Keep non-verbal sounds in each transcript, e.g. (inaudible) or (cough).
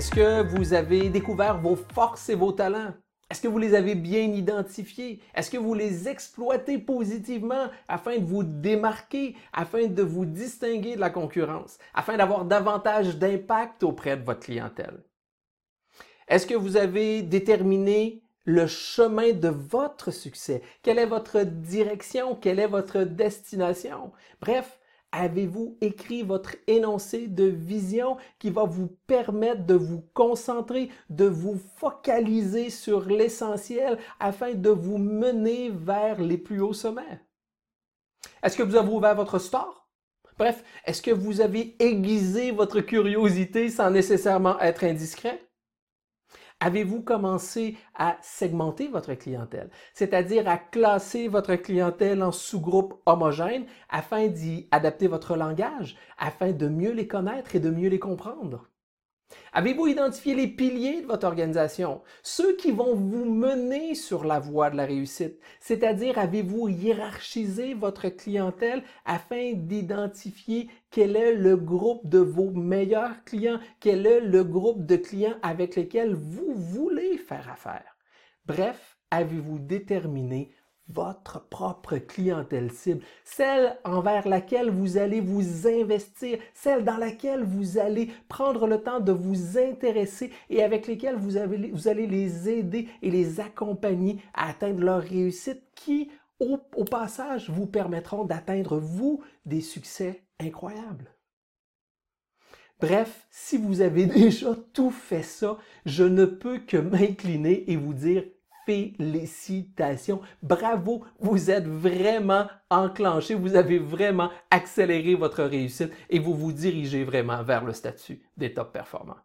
Est-ce que vous avez découvert vos forces et vos talents? Est-ce que vous les avez bien identifiés? Est-ce que vous les exploitez positivement afin de vous démarquer, afin de vous distinguer de la concurrence, afin d'avoir davantage d'impact auprès de votre clientèle? Est-ce que vous avez déterminé le chemin de votre succès? Quelle est votre direction? Quelle est votre destination? Bref, Avez-vous écrit votre énoncé de vision qui va vous permettre de vous concentrer, de vous focaliser sur l'essentiel afin de vous mener vers les plus hauts sommets? Est-ce que vous avez ouvert votre store? Bref, est-ce que vous avez aiguisé votre curiosité sans nécessairement être indiscret? Avez-vous commencé à segmenter votre clientèle, c'est-à-dire à classer votre clientèle en sous-groupes homogènes afin d'y adapter votre langage, afin de mieux les connaître et de mieux les comprendre? Avez-vous identifié les piliers de votre organisation, ceux qui vont vous mener sur la voie de la réussite? C'est-à-dire, avez-vous hiérarchisé votre clientèle afin d'identifier quel est le groupe de vos meilleurs clients, quel est le groupe de clients avec lesquels vous voulez faire affaire? Bref, avez-vous déterminé votre propre clientèle cible, celle envers laquelle vous allez vous investir, celle dans laquelle vous allez prendre le temps de vous intéresser et avec lesquelles vous, allez les aider et les accompagner à atteindre leur réussite qui, au passage, vous permettront d'atteindre, vous, des succès incroyables. Bref, si vous avez (laughs) déjà tout fait ça, je ne peux que m'incliner et vous dire félicitations. Bravo, vous êtes vraiment enclenché, vous avez vraiment accéléré votre réussite et vous vous dirigez vraiment vers le statut des top performants.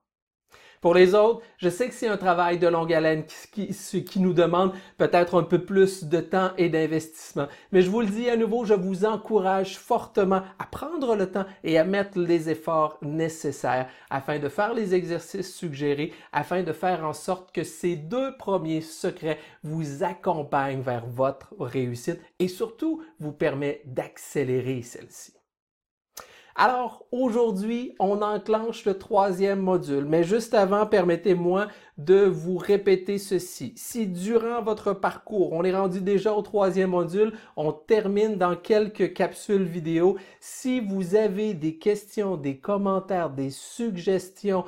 Pour les autres, je sais que c'est un travail de longue haleine qui, nous demande peut-être un peu plus de temps et d'investissement. Mais je vous le dis à nouveau, je vous encourage fortement à prendre le temps et à mettre les efforts nécessaires afin de faire les exercices suggérés, afin de faire en sorte que ces deux premiers secrets vous accompagnent vers votre réussite et surtout vous permettent d'accélérer celle-ci. Alors aujourd'hui, on enclenche le troisième module, mais juste avant, permettez-moi de vous répéter ceci. Si durant votre parcours, on est rendu déjà au troisième module, on termine dans quelques capsules vidéo. Si vous avez des questions, des commentaires, des suggestions,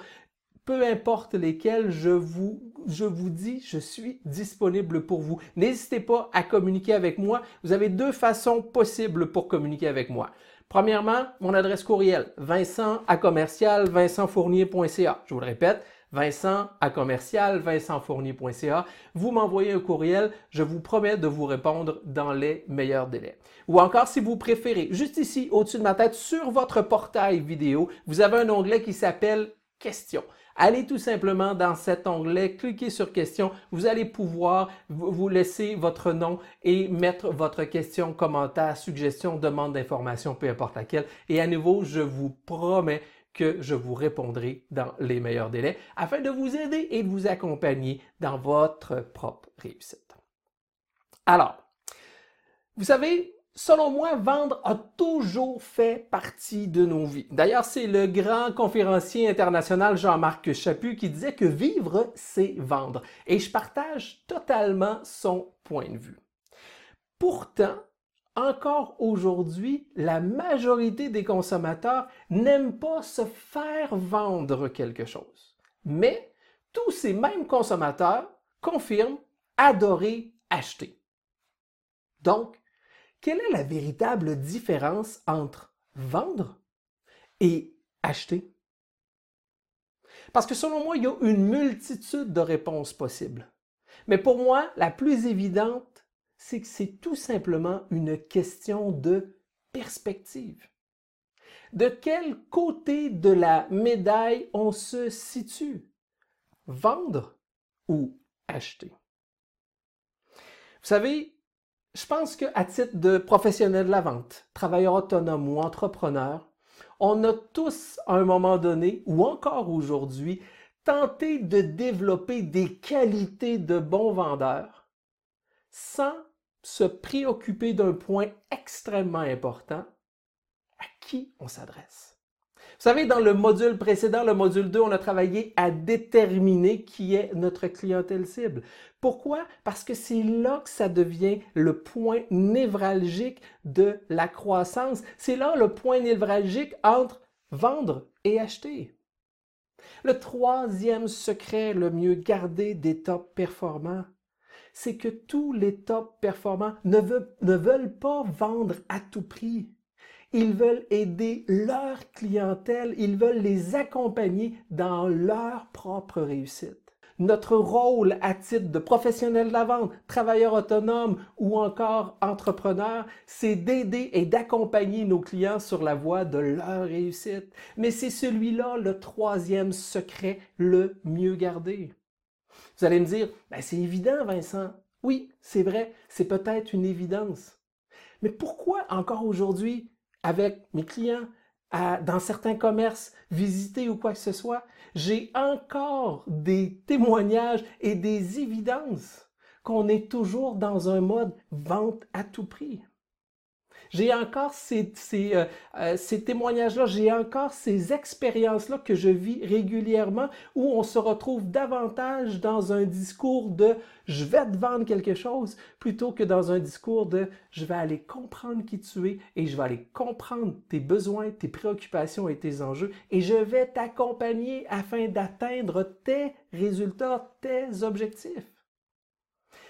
peu importe lesquelles, je vous, je vous dis, je suis disponible pour vous. N'hésitez pas à communiquer avec moi. Vous avez deux façons possibles pour communiquer avec moi. Premièrement, mon adresse courriel, vincent à commercial vincentfournier.ca. Je vous le répète, vincent à commercial vincentfournier.ca. Vous m'envoyez un courriel, je vous promets de vous répondre dans les meilleurs délais. Ou encore, si vous préférez, juste ici, au-dessus de ma tête, sur votre portail vidéo, vous avez un onglet qui s'appelle Questions. Allez tout simplement dans cet onglet, cliquez sur questions. Vous allez pouvoir vous laisser votre nom et mettre votre question, commentaire, suggestion, demande d'information, peu importe laquelle. Et à nouveau, je vous promets que je vous répondrai dans les meilleurs délais afin de vous aider et de vous accompagner dans votre propre réussite. Alors, vous savez, Selon moi, vendre a toujours fait partie de nos vies. D'ailleurs, c'est le grand conférencier international Jean-Marc Chaput qui disait que vivre, c'est vendre. Et je partage totalement son point de vue. Pourtant, encore aujourd'hui, la majorité des consommateurs n'aiment pas se faire vendre quelque chose. Mais tous ces mêmes consommateurs confirment adorer acheter. Donc, quelle est la véritable différence entre vendre et acheter? Parce que selon moi, il y a une multitude de réponses possibles. Mais pour moi, la plus évidente, c'est que c'est tout simplement une question de perspective. De quel côté de la médaille on se situe? Vendre ou acheter? Vous savez, je pense qu'à titre de professionnel de la vente, travailleur autonome ou entrepreneur, on a tous, à un moment donné, ou encore aujourd'hui, tenté de développer des qualités de bons vendeurs sans se préoccuper d'un point extrêmement important, à qui on s'adresse. Vous savez, dans le module précédent, le module 2, on a travaillé à déterminer qui est notre clientèle cible. Pourquoi? Parce que c'est là que ça devient le point névralgique de la croissance. C'est là le point névralgique entre vendre et acheter. Le troisième secret le mieux gardé des top performants, c'est que tous les top performants ne veulent, ne veulent pas vendre à tout prix. Ils veulent aider leur clientèle, ils veulent les accompagner dans leur propre réussite. Notre rôle à titre de professionnel de la vente, travailleur autonome ou encore entrepreneur, c'est d'aider et d'accompagner nos clients sur la voie de leur réussite. Mais c'est celui-là le troisième secret le mieux gardé. Vous allez me dire, ben c'est évident, Vincent. Oui, c'est vrai, c'est peut-être une évidence. Mais pourquoi encore aujourd'hui avec mes clients, dans certains commerces, visiter ou quoi que ce soit, j'ai encore des témoignages et des évidences qu'on est toujours dans un mode vente à tout prix. J'ai encore ces, euh, euh, ces, témoignages-là, j'ai encore ces expériences-là que je vis régulièrement où on se retrouve davantage dans un discours de je vais te vendre quelque chose plutôt que dans un discours de je vais aller comprendre qui tu es et je vais aller comprendre tes besoins, tes préoccupations et tes enjeux et je vais t'accompagner afin d'atteindre tes résultats, tes objectifs.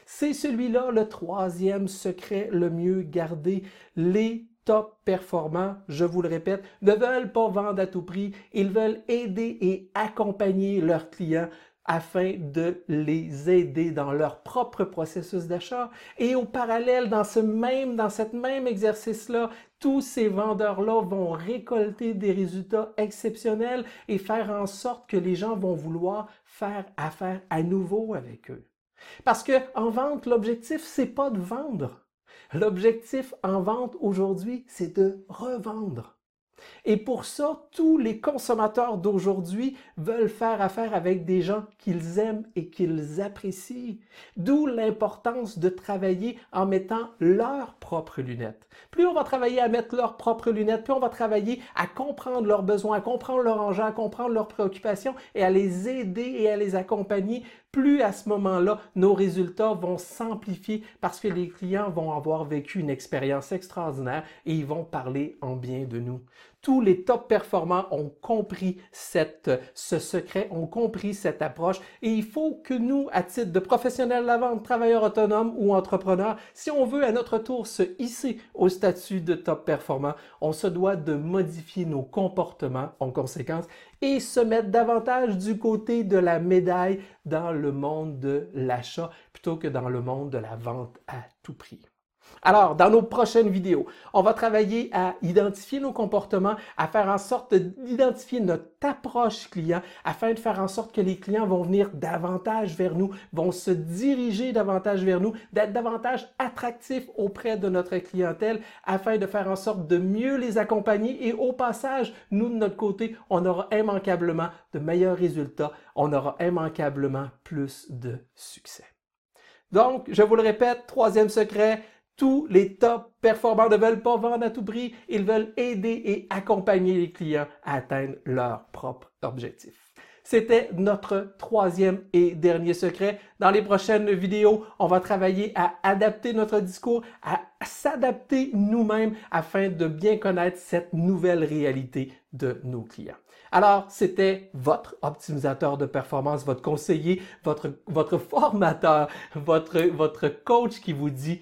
C'est celui-là le troisième secret le mieux gardé. Les top performants, je vous le répète, ne veulent pas vendre à tout prix, ils veulent aider et accompagner leurs clients afin de les aider dans leur propre processus d'achat. Et au parallèle, dans ce même, exercice-là, tous ces vendeurs-là vont récolter des résultats exceptionnels et faire en sorte que les gens vont vouloir faire affaire à nouveau avec eux. Parce que en vente, l'objectif, c'est pas de vendre. L'objectif en vente aujourd'hui, c'est de revendre. Et pour ça, tous les consommateurs d'aujourd'hui veulent faire affaire avec des gens qu'ils aiment et qu'ils apprécient. D'où l'importance de travailler en mettant leurs propres lunettes. Plus on va travailler à mettre leurs propres lunettes, plus on va travailler à comprendre leurs besoins, à comprendre leurs enjeux, à comprendre leurs préoccupations et à les aider et à les accompagner, plus à ce moment-là, nos résultats vont s'amplifier parce que les clients vont avoir vécu une expérience extraordinaire et ils vont parler en bien de nous tous les top performants ont compris ce secret, ont compris cette approche. Et il faut que nous, à titre de professionnels de la vente, travailleurs autonomes ou entrepreneurs, si on veut à notre tour se hisser au statut de top performant, on se doit de modifier nos comportements en conséquence et se mettre davantage du côté de la médaille dans le monde de l'achat plutôt que dans le monde de la vente à tout prix. Alors, dans nos prochaines vidéos, on va travailler à identifier nos comportements, à faire en sorte d'identifier notre approche client afin de faire en sorte que les clients vont venir davantage vers nous, vont se diriger davantage vers nous, d'être davantage attractifs auprès de notre clientèle afin de faire en sorte de mieux les accompagner et au passage, nous de notre côté, on aura immanquablement de meilleurs résultats, on aura immanquablement plus de succès. Donc, je vous le répète, troisième secret, tous les top performants ne veulent pas vendre à tout prix, ils veulent aider et accompagner les clients à atteindre leurs propres objectifs. C'était notre troisième et dernier secret. Dans les prochaines vidéos, on va travailler à adapter notre discours, à s'adapter nous-mêmes afin de bien connaître cette nouvelle réalité de nos clients. Alors, c'était votre optimisateur de performance, votre conseiller, votre, formateur, (laughs) votre coach qui vous dit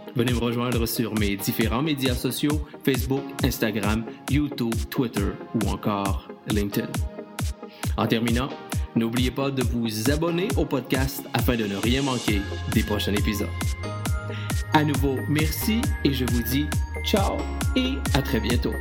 venez me rejoindre sur mes différents médias sociaux Facebook, Instagram, YouTube, Twitter ou encore LinkedIn. En terminant, n'oubliez pas de vous abonner au podcast afin de ne rien manquer des prochains épisodes. À nouveau, merci et je vous dis ciao et à très bientôt.